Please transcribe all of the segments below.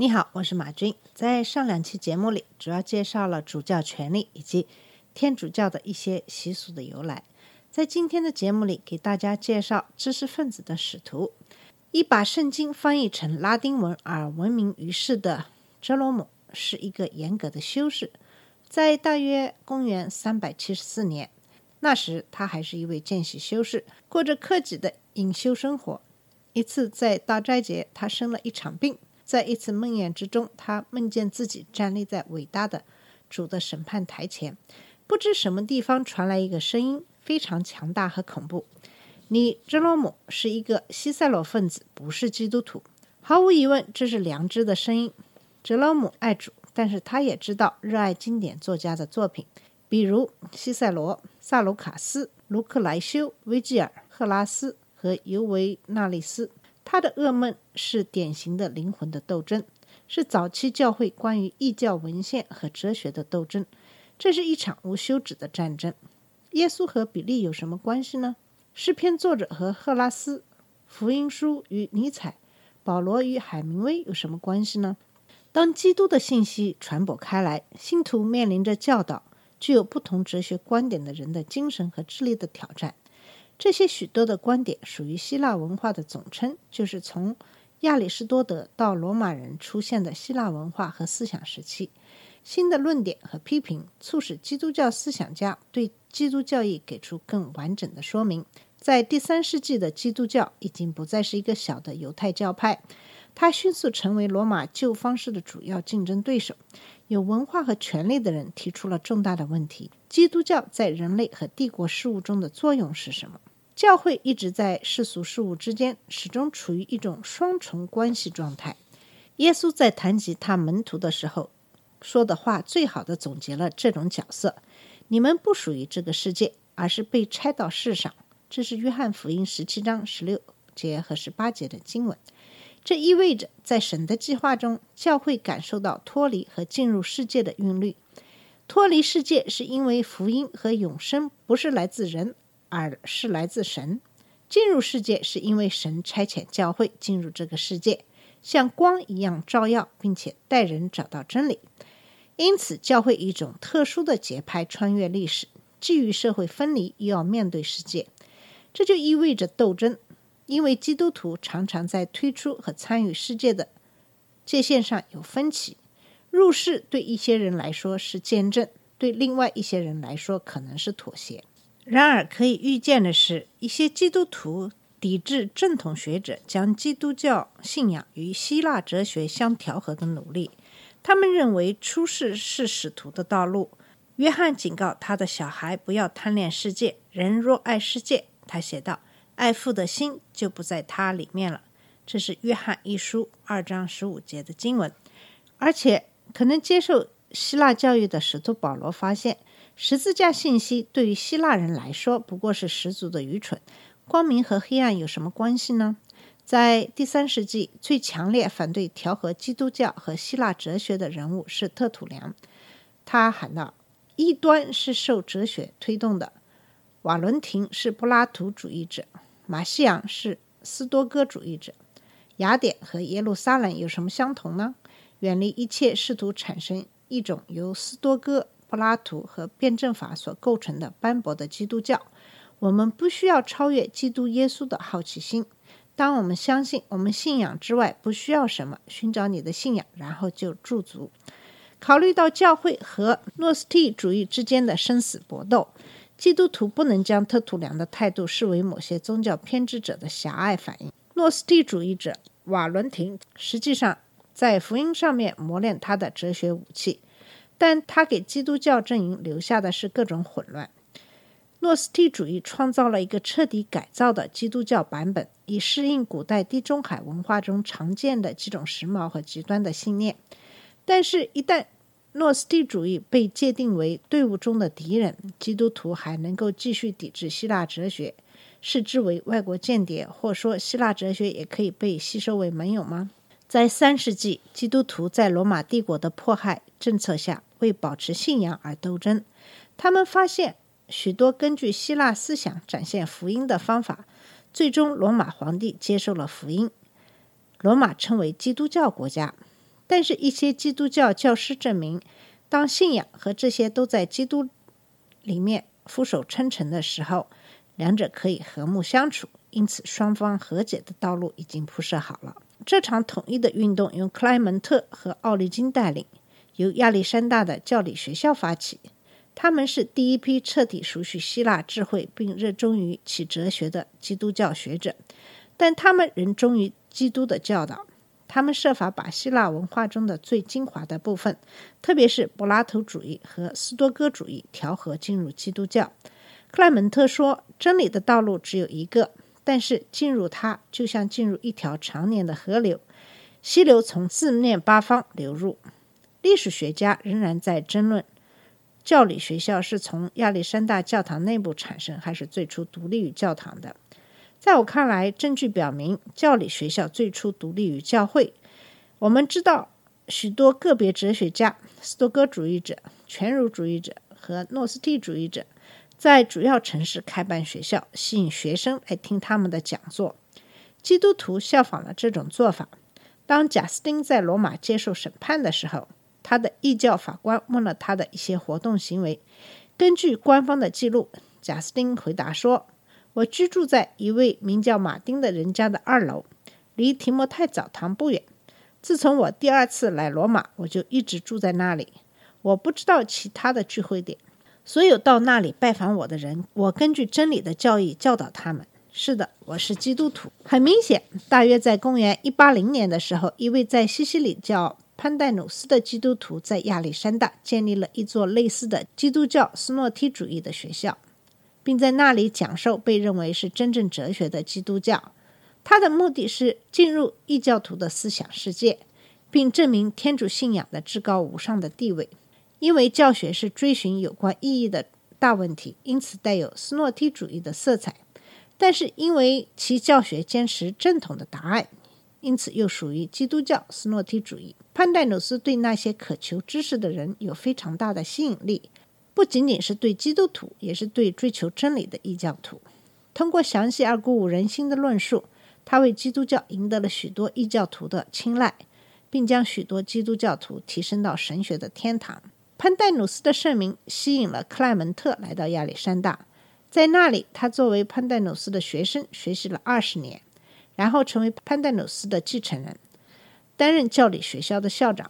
你好，我是马军。在上两期节目里，主要介绍了主教权力以及天主教的一些习俗的由来。在今天的节目里，给大家介绍知识分子的使徒。一把圣经翻译成拉丁文而闻名于世的哲罗姆，是一个严格的修士。在大约公元三百七十四年，那时他还是一位见习修士，过着克己的隐修生活。一次在大斋节，他生了一场病。在一次梦魇之中，他梦见自己站立在伟大的主的审判台前，不知什么地方传来一个声音，非常强大和恐怖：“你哲罗姆是一个西塞罗分子，不是基督徒。”毫无疑问，这是良知的声音。哲罗姆爱主，但是他也知道热爱经典作家的作品，比如西塞罗、萨卢卡斯、卢克莱修、维吉尔、赫拉斯和尤维纳利斯。他的噩梦是典型的灵魂的斗争，是早期教会关于异教文献和哲学的斗争。这是一场无休止的战争。耶稣和比利有什么关系呢？诗篇作者和赫拉斯，福音书与尼采，保罗与海明威有什么关系呢？当基督的信息传播开来，信徒面临着教导具有不同哲学观点的人的精神和智力的挑战。这些许多的观点属于希腊文化的总称，就是从亚里士多德到罗马人出现的希腊文化和思想时期。新的论点和批评促使基督教思想家对基督教义给出更完整的说明。在第三世纪的基督教已经不再是一个小的犹太教派，它迅速成为罗马旧方式的主要竞争对手。有文化和权力的人提出了重大的问题：基督教在人类和帝国事务中的作用是什么？教会一直在世俗事物之间始终处于一种双重关系状态。耶稣在谈及他门徒的时候说的话，最好的总结了这种角色：你们不属于这个世界，而是被拆到世上。这是约翰福音十七章十六节和十八节的经文。这意味着，在神的计划中，教会感受到脱离和进入世界的韵律。脱离世界是因为福音和永生不是来自人。而是来自神。进入世界是因为神差遣教会进入这个世界，像光一样照耀，并且带人找到真理。因此，教会一种特殊的节拍穿越历史，既与社会分离，又要面对世界。这就意味着斗争，因为基督徒常常在推出和参与世界的界限上有分歧。入世对一些人来说是见证，对另外一些人来说可能是妥协。然而，可以预见的是，一些基督徒抵制正统学者将基督教信仰与希腊哲学相调和的努力。他们认为出世是使徒的道路。约翰警告他的小孩不要贪恋世界，人若爱世界，他写道：“爱父的心就不在他里面了。”这是约翰一书二章十五节的经文。而且，可能接受希腊教育的使徒保罗发现。十字架信息对于希腊人来说不过是十足的愚蠢。光明和黑暗有什么关系呢？在第三世纪，最强烈反对调和基督教和希腊哲学的人物是特土良。他喊道：“异端是受哲学推动的。瓦伦廷是柏拉图主义者，马西昂是斯多哥主义者。雅典和耶路撒冷有什么相同呢？远离一切试图产生一种由斯多哥。”柏拉图和辩证法所构成的斑驳的基督教，我们不需要超越基督耶稣的好奇心。当我们相信我们信仰之外不需要什么，寻找你的信仰，然后就驻足。考虑到教会和诺斯替主义之间的生死搏斗，基督徒不能将特土良的态度视为某些宗教偏执者的狭隘反应。诺斯替主义者瓦伦廷实际上在福音上面磨练他的哲学武器。但他给基督教阵营留下的是各种混乱。诺斯替主义创造了一个彻底改造的基督教版本，以适应古代地中海文化中常见的几种时髦和极端的信念。但是，一旦诺斯蒂主义被界定为队伍中的敌人，基督徒还能够继续抵制希腊哲学，视之为外国间谍，或说希腊哲学也可以被吸收为盟友吗？在三世纪，基督徒在罗马帝国的迫害政策下，为保持信仰而斗争。他们发现许多根据希腊思想展现福音的方法，最终罗马皇帝接受了福音。罗马称为基督教国家。但是，一些基督教教师证明，当信仰和这些都在基督里面俯首称臣的时候，两者可以和睦相处。因此，双方和解的道路已经铺设好了。这场统一的运动由克莱门特和奥利金带领，由亚历山大的教理学校发起。他们是第一批彻底熟悉希腊智慧并热衷于其哲学的基督教学者，但他们仍忠于基督的教导。他们设法把希腊文化中的最精华的部分，特别是柏拉图主义和斯多哥主义调和进入基督教。克莱门特说：“真理的道路只有一个，但是进入它就像进入一条常年的河流，溪流从四面八方流入。”历史学家仍然在争论，教理学校是从亚历山大教堂内部产生，还是最初独立于教堂的。在我看来，证据表明教理学校最初独立于教会。我们知道，许多个别哲学家、斯多哥主义者、全儒主义者和诺斯替主义者在主要城市开办学校，吸引学生来听他们的讲座。基督徒效仿了这种做法。当贾斯汀在罗马接受审判的时候，他的异教法官问了他的一些活动行为。根据官方的记录，贾斯汀回答说。我居住在一位名叫马丁的人家的二楼，离提摩太澡堂不远。自从我第二次来罗马，我就一直住在那里。我不知道其他的聚会点。所有到那里拜访我的人，我根据真理的教义教导他们。是的，我是基督徒。很明显，大约在公元一八零年的时候，一位在西西里叫潘代努斯的基督徒在亚历山大建立了一座类似的基督教斯诺梯主义的学校。并在那里讲授被认为是真正哲学的基督教。他的目的是进入异教徒的思想世界，并证明天主信仰的至高无上的地位。因为教学是追寻有关意义的大问题，因此带有斯诺梯主义的色彩。但是因为其教学坚持正统的答案，因此又属于基督教斯诺梯主义。潘代努斯对那些渴求知识的人有非常大的吸引力。不仅仅是对基督徒，也是对追求真理的异教徒。通过详细而鼓舞人心的论述，他为基督教赢得了许多异教徒的青睐，并将许多基督教徒提升到神学的天堂。潘代努斯的盛名吸引了克莱门特来到亚历山大，在那里，他作为潘代努斯的学生学习了二十年，然后成为潘代努斯的继承人，担任教理学校的校长。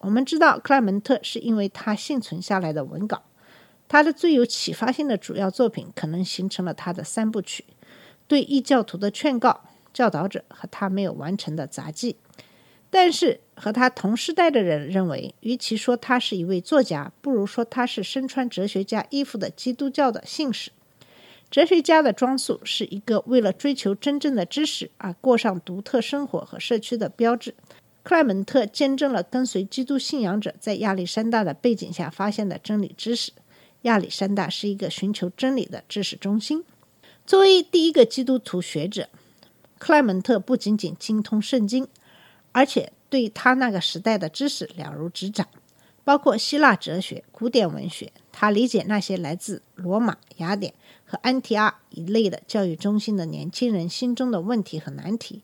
我们知道克莱门特是因为他幸存下来的文稿。他的最有启发性的主要作品可能形成了他的三部曲：对异教徒的劝告、教导者和他没有完成的杂记。但是和他同时代的人认为，与其说他是一位作家，不如说他是身穿哲学家衣服的基督教的信使。哲学家的装束是一个为了追求真正的知识而过上独特生活和社区的标志。克莱门特见证了跟随基督信仰者在亚历山大的背景下发现的真理知识。亚历山大是一个寻求真理的知识中心。作为第一个基督徒学者，克莱门特不仅仅精通圣经，而且对他那个时代的知识了如指掌，包括希腊哲学、古典文学。他理解那些来自罗马、雅典和安提阿一类的教育中心的年轻人心中的问题和难题。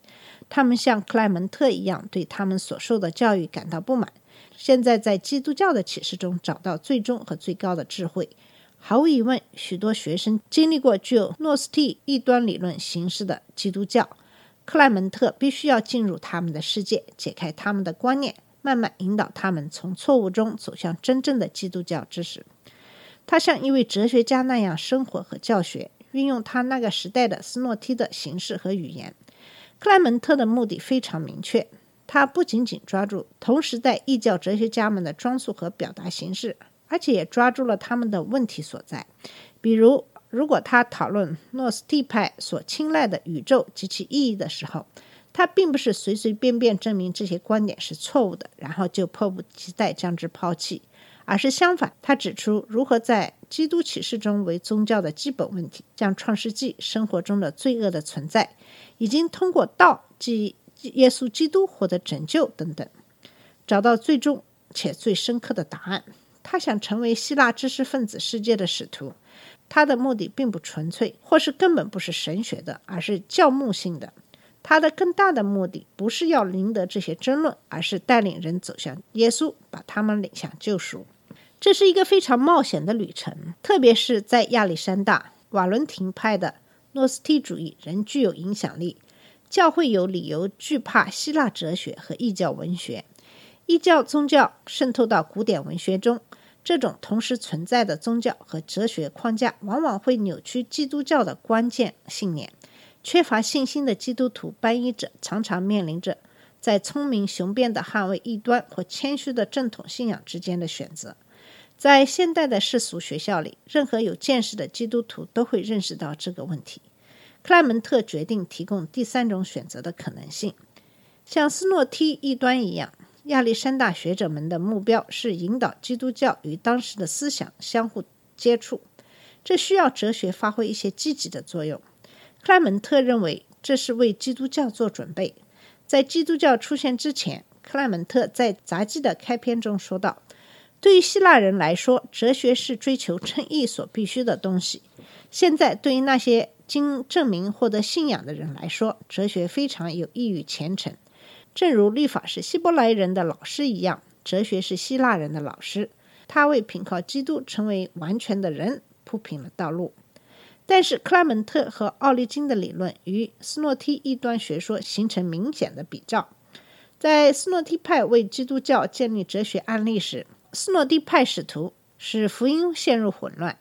他们像克莱门特一样，对他们所受的教育感到不满。现在在基督教的启示中找到最终和最高的智慧。毫无疑问，许多学生经历过具有诺斯替异端理论形式的基督教。克莱门特必须要进入他们的世界，解开他们的观念，慢慢引导他们从错误中走向真正的基督教知识。他像一位哲学家那样生活和教学，运用他那个时代的斯诺梯的形式和语言。克莱门特的目的非常明确。他不仅仅抓住同时代异教哲学家们的装束和表达形式，而且也抓住了他们的问题所在。比如，如果他讨论诺斯替派所青睐的宇宙及其意义的时候，他并不是随随便便证明这些观点是错误的，然后就迫不及待将之抛弃，而是相反，他指出如何在基督启示中为宗教的基本问题，将创世纪生活中的罪恶的存在，已经通过道即耶稣基督获得拯救等等，找到最终且最深刻的答案。他想成为希腊知识分子世界的使徒，他的目的并不纯粹，或是根本不是神学的，而是教牧性的。他的更大的目的不是要赢得这些争论，而是带领人走向耶稣，把他们领向救赎。这是一个非常冒险的旅程，特别是在亚历山大，瓦伦廷派的诺斯替主义仍具有影响力。教会有理由惧怕希腊哲学和异教文学，异教宗教渗透到古典文学中。这种同时存在的宗教和哲学框架，往往会扭曲基督教的关键信念。缺乏信心的基督徒皈依者，常常面临着在聪明雄辩的捍卫异端或谦虚的正统信仰之间的选择。在现代的世俗学校里，任何有见识的基督徒都会认识到这个问题。克莱门特决定提供第三种选择的可能性，像斯诺梯异端一样。亚历山大学者们的目标是引导基督教与当时的思想相互接触，这需要哲学发挥一些积极的作用。克莱门特认为这是为基督教做准备。在基督教出现之前，克莱门特在杂记的开篇中说道：“对于希腊人来说，哲学是追求称义所必须的东西。现在，对于那些经证明获得信仰的人来说，哲学非常有益于虔诚。”正如律法是希伯来人的老师一样，哲学是希腊人的老师。他为凭靠基督成为完全的人铺平了道路。但是，克莱门特和奥利金的理论与斯诺梯异端学说形成明显的比照。在斯诺梯派为基督教建立哲学案例时，斯诺梯派使徒使福音陷入混乱。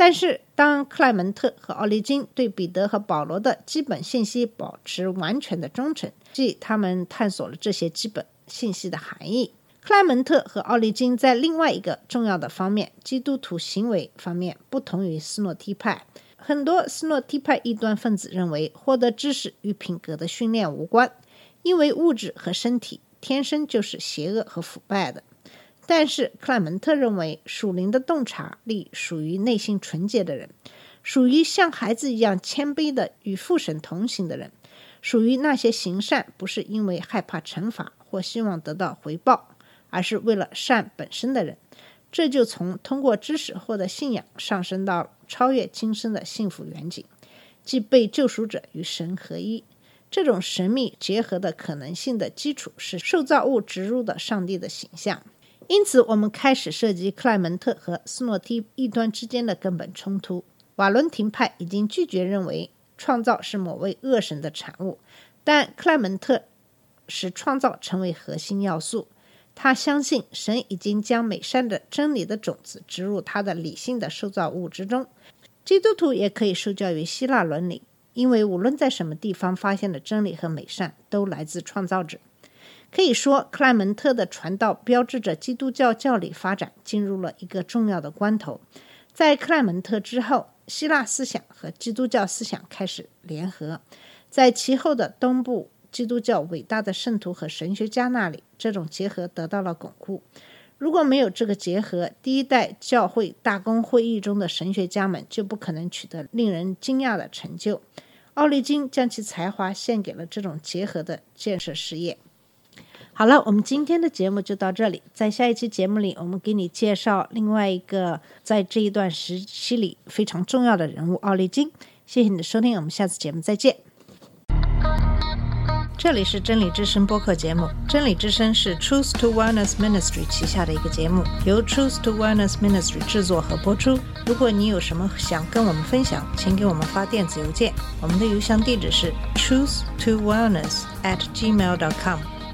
但是，当克莱门特和奥利金对彼得和保罗的基本信息保持完全的忠诚，即他们探索了这些基本信息的含义。克莱门特和奥利金在另外一个重要的方面——基督徒行为方面，不同于斯诺梯派。很多斯诺梯派异端分子认为，获得知识与品格的训练无关，因为物质和身体天生就是邪恶和腐败的。但是克莱门特认为，属灵的洞察力属于内心纯洁的人，属于像孩子一样谦卑的与父神同行的人，属于那些行善不是因为害怕惩罚或希望得到回报，而是为了善本身的人。这就从通过知识获得信仰上升到超越今生的幸福远景，即被救赎者与神合一。这种神秘结合的可能性的基础是受造物植入的上帝的形象。因此，我们开始涉及克莱门特和斯诺梯异端之间的根本冲突。瓦伦廷派已经拒绝认为创造是某位恶神的产物，但克莱门特使创造成为核心要素。他相信神已经将美善的真理的种子植入他的理性的受造物之中。基督徒也可以受教于希腊伦理，因为无论在什么地方发现的真理和美善，都来自创造者。可以说，克莱门特的传道标志着基督教教理发展进入了一个重要的关头。在克莱门特之后，希腊思想和基督教思想开始联合。在其后的东部基督教伟大的圣徒和神学家那里，这种结合得到了巩固。如果没有这个结合，第一代教会大公会议中的神学家们就不可能取得令人惊讶的成就。奥利金将其才华献给了这种结合的建设事业。好了，我们今天的节目就到这里。在下一期节目里，我们给你介绍另外一个在这一段时期里非常重要的人物——奥利金。谢谢你的收听，我们下次节目再见。这里是真理之声播客节目，真理之声是 Truth to Wellness Ministry 旗下的一个节目，由 Truth to Wellness Ministry 制作和播出。如果你有什么想跟我们分享，请给我们发电子邮件，我们的邮箱地址是 truth to wellness at gmail dot com。